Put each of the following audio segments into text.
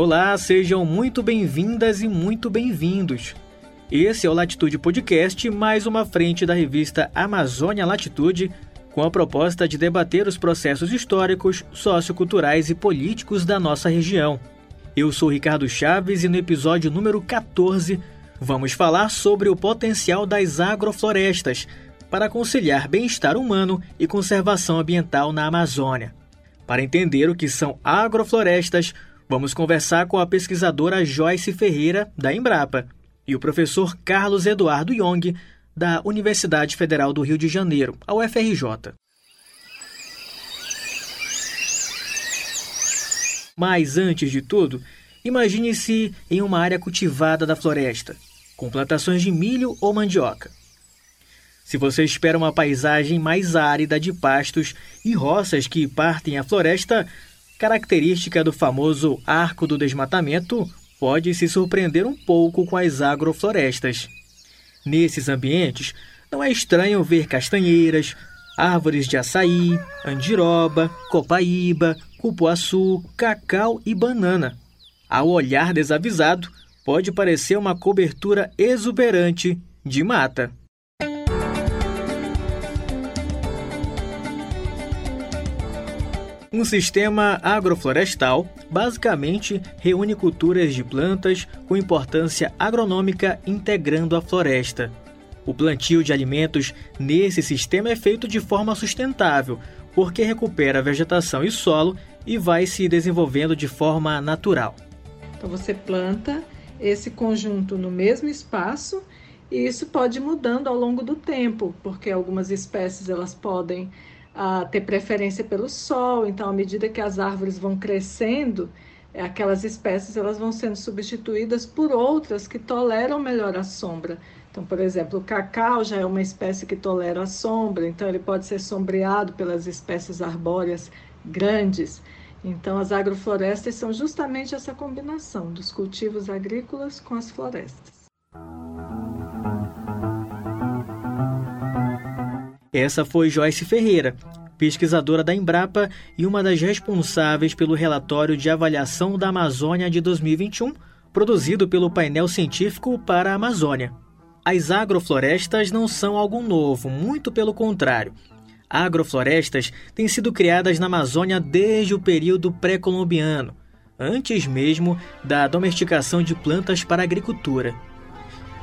Olá, sejam muito bem-vindas e muito bem-vindos. Esse é o Latitude Podcast, mais uma frente da revista Amazônia Latitude, com a proposta de debater os processos históricos, socioculturais e políticos da nossa região. Eu sou Ricardo Chaves e no episódio número 14 vamos falar sobre o potencial das agroflorestas para conciliar bem-estar humano e conservação ambiental na Amazônia. Para entender o que são agroflorestas, vamos conversar com a pesquisadora Joyce Ferreira, da Embrapa, e o professor Carlos Eduardo Young, da Universidade Federal do Rio de Janeiro, a UFRJ. Mas antes de tudo, imagine-se em uma área cultivada da floresta, com plantações de milho ou mandioca. Se você espera uma paisagem mais árida de pastos e roças que partem a floresta, característica do famoso arco do desmatamento, pode se surpreender um pouco com as agroflorestas. Nesses ambientes, não é estranho ver castanheiras, árvores de açaí, andiroba, copaíba, cupuaçu, cacau e banana. Ao olhar desavisado, pode parecer uma cobertura exuberante de mata. Um sistema agroflorestal basicamente reúne culturas de plantas com importância agronômica integrando a floresta. O plantio de alimentos nesse sistema é feito de forma sustentável, porque recupera vegetação e solo e vai se desenvolvendo de forma natural. Então você planta esse conjunto no mesmo espaço e isso pode ir mudando ao longo do tempo, porque algumas espécies elas podem a ter preferência pelo sol, então à medida que as árvores vão crescendo, é, aquelas espécies elas vão sendo substituídas por outras que toleram melhor a sombra. Então, por exemplo, o cacau já é uma espécie que tolera a sombra, então ele pode ser sombreado pelas espécies arbóreas grandes. Então, as agroflorestas são justamente essa combinação dos cultivos agrícolas com as florestas. Essa foi Joyce Ferreira, pesquisadora da Embrapa e uma das responsáveis pelo relatório de avaliação da Amazônia de 2021, produzido pelo painel científico para a Amazônia. As agroflorestas não são algo novo, muito pelo contrário. Agroflorestas têm sido criadas na Amazônia desde o período pré-colombiano, antes mesmo da domesticação de plantas para a agricultura.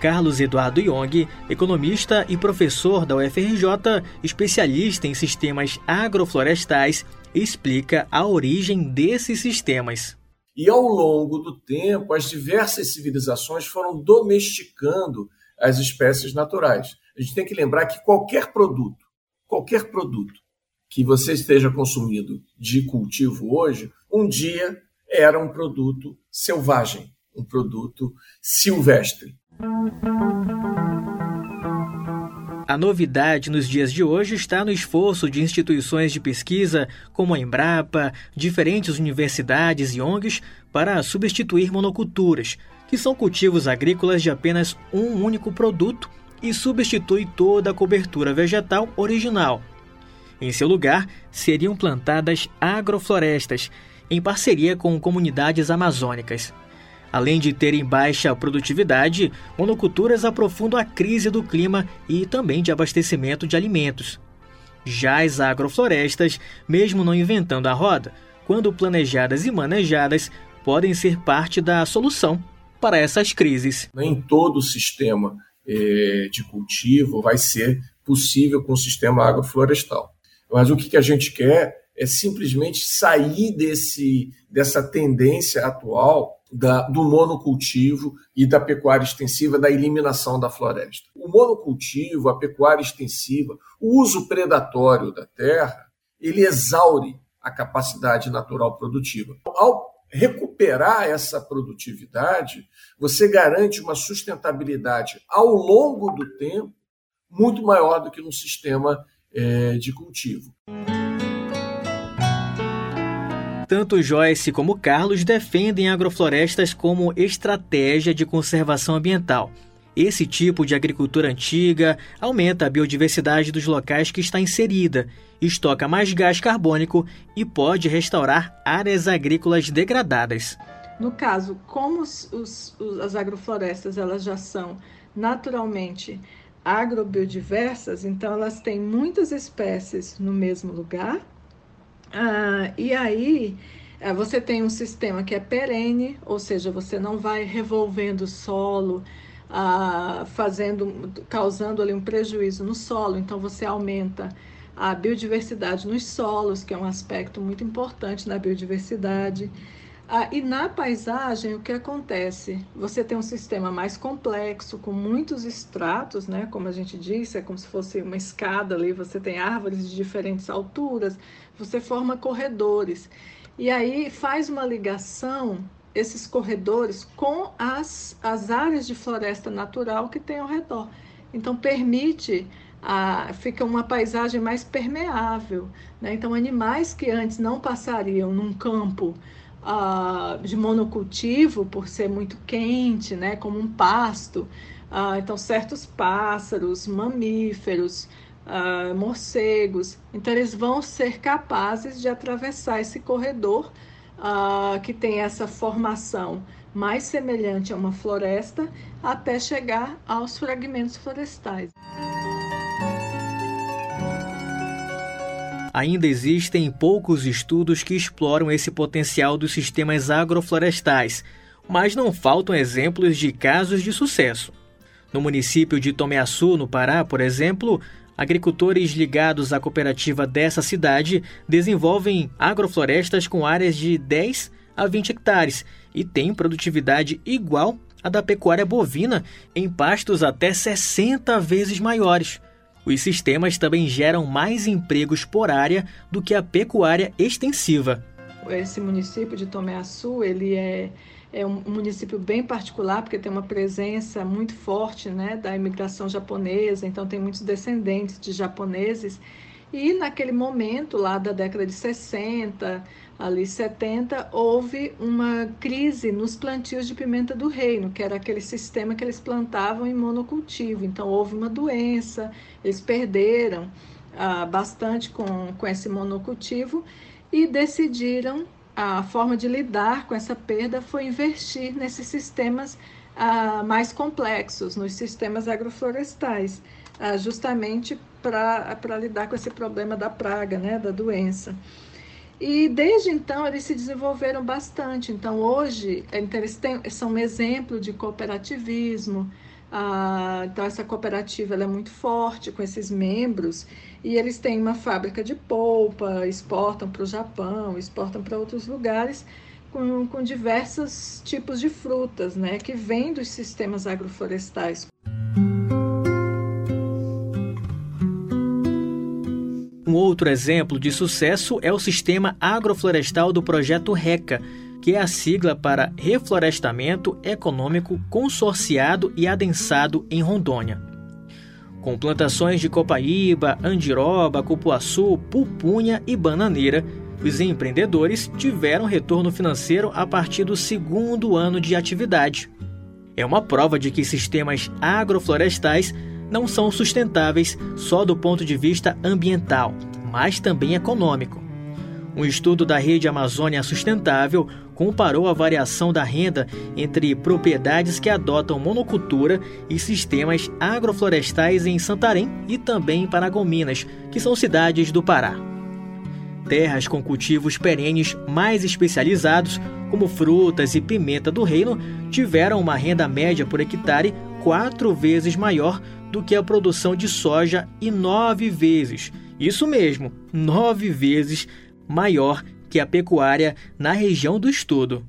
Carlos Eduardo Young, economista e professor da UFRJ, especialista em sistemas agroflorestais, explica a origem desses sistemas. E ao longo do tempo, as diversas civilizações foram domesticando as espécies naturais. A gente tem que lembrar que qualquer produto, qualquer produto que você esteja consumindo de cultivo hoje, um dia era um produto selvagem, um produto silvestre. A novidade nos dias de hoje está no esforço de instituições de pesquisa como a Embrapa, diferentes universidades e ONGs para substituir monoculturas, que são cultivos agrícolas de apenas um único produto e substitui toda a cobertura vegetal original. Em seu lugar, seriam plantadas agroflorestas, em parceria com comunidades amazônicas. Além de terem baixa produtividade, monoculturas aprofundam a crise do clima e também de abastecimento de alimentos. Já as agroflorestas, mesmo não inventando a roda, quando planejadas e manejadas, podem ser parte da solução para essas crises. Nem todo o sistema é, de cultivo vai ser possível com o sistema agroflorestal. Mas o que a gente quer é simplesmente sair desse, dessa tendência atual da, do monocultivo e da pecuária extensiva, da eliminação da floresta. O monocultivo, a pecuária extensiva, o uso predatório da terra, ele exaure a capacidade natural produtiva. Ao recuperar essa produtividade, você garante uma sustentabilidade ao longo do tempo muito maior do que no sistema é, de cultivo. Tanto Joyce como Carlos defendem agroflorestas como estratégia de conservação ambiental. Esse tipo de agricultura antiga aumenta a biodiversidade dos locais que está inserida, estoca mais gás carbônico e pode restaurar áreas agrícolas degradadas. No caso, como os, os, as agroflorestas elas já são naturalmente agrobiodiversas, então elas têm muitas espécies no mesmo lugar. Ah, e aí ah, você tem um sistema que é perene, ou seja, você não vai revolvendo o solo, ah, fazendo, causando ali um prejuízo no solo, então você aumenta a biodiversidade nos solos, que é um aspecto muito importante na biodiversidade. Ah, e na paisagem, o que acontece? Você tem um sistema mais complexo, com muitos estratos, né? Como a gente disse, é como se fosse uma escada ali, você tem árvores de diferentes alturas, você forma corredores. E aí faz uma ligação, esses corredores, com as, as áreas de floresta natural que tem ao redor. Então, permite a, fica uma paisagem mais permeável. Né? Então, animais que antes não passariam num campo uh, de monocultivo, por ser muito quente, né? como um pasto, uh, então, certos pássaros, mamíferos, uh, morcegos, então, eles vão ser capazes de atravessar esse corredor que tem essa formação mais semelhante a uma floresta até chegar aos fragmentos florestais. Ainda existem poucos estudos que exploram esse potencial dos sistemas agroflorestais, mas não faltam exemplos de casos de sucesso. No município de Tomeaçu, no Pará, por exemplo, agricultores ligados à cooperativa dessa cidade desenvolvem agroflorestas com áreas de 10 a 20 hectares e têm produtividade igual à da pecuária bovina em pastos até 60 vezes maiores. Os sistemas também geram mais empregos por área do que a pecuária extensiva. Esse município de Tomé-Açu, ele é, é um município bem particular, porque tem uma presença muito forte né, da imigração japonesa, então tem muitos descendentes de japoneses. E naquele momento, lá da década de 60, ali 70, houve uma crise nos plantios de pimenta do reino, que era aquele sistema que eles plantavam em monocultivo. Então houve uma doença, eles perderam ah, bastante com, com esse monocultivo e decidiram a forma de lidar com essa perda foi investir nesses sistemas ah, mais complexos, nos sistemas agroflorestais, ah, justamente para lidar com esse problema da praga, né, da doença. E desde então eles se desenvolveram bastante. Então hoje então, eles têm, são um exemplo de cooperativismo. Ah, então essa cooperativa é muito forte com esses membros e eles têm uma fábrica de polpa, exportam para o Japão, exportam para outros lugares com, com diversos tipos de frutas, né, que vêm dos sistemas agroflorestais. Outro exemplo de sucesso é o sistema agroflorestal do projeto RECA, que é a sigla para Reflorestamento Econômico Consorciado e Adensado em Rondônia. Com plantações de copaíba, andiroba, cupuaçu, pupunha e bananeira, os empreendedores tiveram retorno financeiro a partir do segundo ano de atividade. É uma prova de que sistemas agroflorestais não são sustentáveis só do ponto de vista ambiental, mas também econômico. Um estudo da Rede Amazônia Sustentável comparou a variação da renda entre propriedades que adotam monocultura e sistemas agroflorestais em Santarém e também em Paragominas, que são cidades do Pará. Terras com cultivos perenes mais especializados, como frutas e pimenta do reino, tiveram uma renda média por hectare quatro vezes maior do que a produção de soja e nove vezes, isso mesmo, nove vezes maior que a pecuária na região do estudo.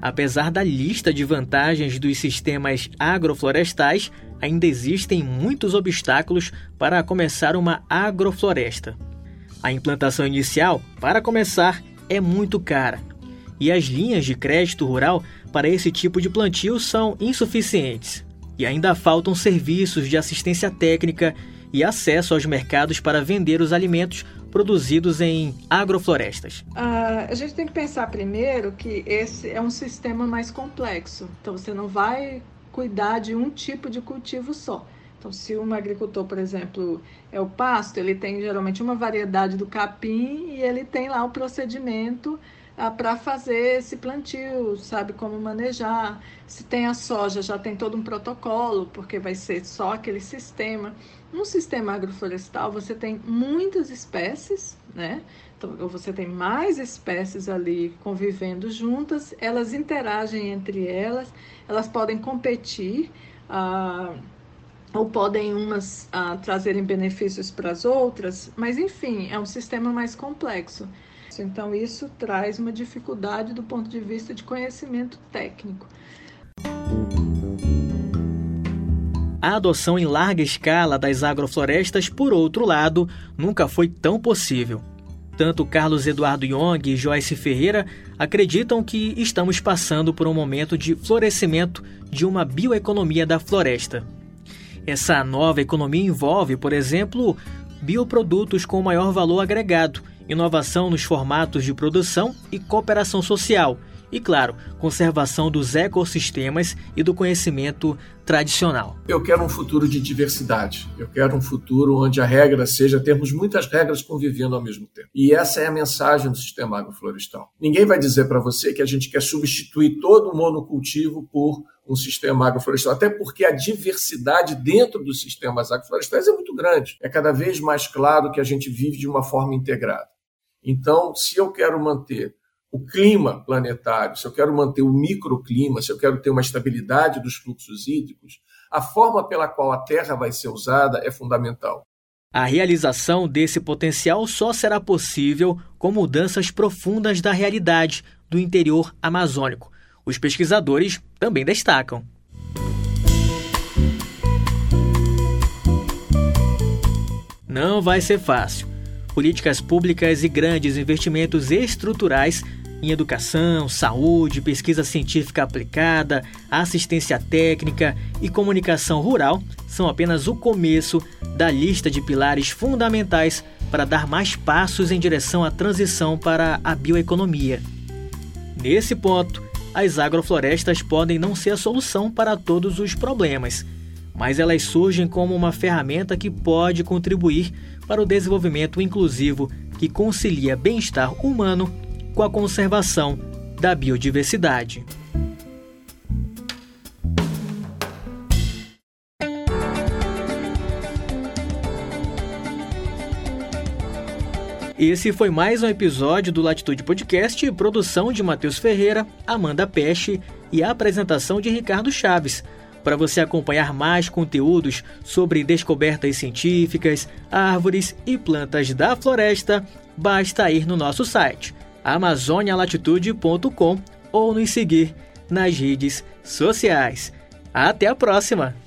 Apesar da lista de vantagens dos sistemas agroflorestais, ainda existem muitos obstáculos para começar uma agrofloresta. A implantação inicial, para começar, é muito cara e as linhas de crédito rural para esse tipo de plantio são insuficientes. E ainda faltam serviços de assistência técnica e acesso aos mercados para vender os alimentos produzidos em agroflorestas? Uh, a gente tem que pensar primeiro que esse é um sistema mais complexo. Então você não vai cuidar de um tipo de cultivo só. Então, se um agricultor, por exemplo, é o pasto, ele tem geralmente uma variedade do capim e ele tem lá o procedimento ah, para fazer esse plantio, sabe como manejar. Se tem a soja, já tem todo um protocolo, porque vai ser só aquele sistema. No sistema agroflorestal, você tem muitas espécies, né? Então, você tem mais espécies ali convivendo juntas, elas interagem entre elas, elas podem competir. Ah, ou podem umas ah, trazerem benefícios para as outras, mas enfim, é um sistema mais complexo. Então, isso traz uma dificuldade do ponto de vista de conhecimento técnico. A adoção em larga escala das agroflorestas, por outro lado, nunca foi tão possível. Tanto Carlos Eduardo Young e Joyce Ferreira acreditam que estamos passando por um momento de florescimento de uma bioeconomia da floresta. Essa nova economia envolve, por exemplo, bioprodutos com maior valor agregado, inovação nos formatos de produção e cooperação social, e, claro, conservação dos ecossistemas e do conhecimento tradicional. Eu quero um futuro de diversidade. Eu quero um futuro onde a regra seja termos muitas regras convivendo ao mesmo tempo. E essa é a mensagem do sistema agroflorestal. Ninguém vai dizer para você que a gente quer substituir todo o monocultivo por um sistema agroflorestal, até porque a diversidade dentro dos sistemas agroflorestais é muito grande. É cada vez mais claro que a gente vive de uma forma integrada. Então, se eu quero manter o clima planetário, se eu quero manter o microclima, se eu quero ter uma estabilidade dos fluxos hídricos, a forma pela qual a terra vai ser usada é fundamental. A realização desse potencial só será possível com mudanças profundas da realidade do interior amazônico. Os pesquisadores também destacam. Não vai ser fácil. Políticas públicas e grandes investimentos estruturais em educação, saúde, pesquisa científica aplicada, assistência técnica e comunicação rural são apenas o começo da lista de pilares fundamentais para dar mais passos em direção à transição para a bioeconomia. Nesse ponto, as agroflorestas podem não ser a solução para todos os problemas, mas elas surgem como uma ferramenta que pode contribuir para o desenvolvimento inclusivo que concilia bem-estar humano com a conservação da biodiversidade. Esse foi mais um episódio do Latitude Podcast, produção de Matheus Ferreira, Amanda Peste e apresentação de Ricardo Chaves. Para você acompanhar mais conteúdos sobre descobertas científicas, árvores e plantas da floresta, basta ir no nosso site amazonialatitude.com ou nos seguir nas redes sociais. Até a próxima!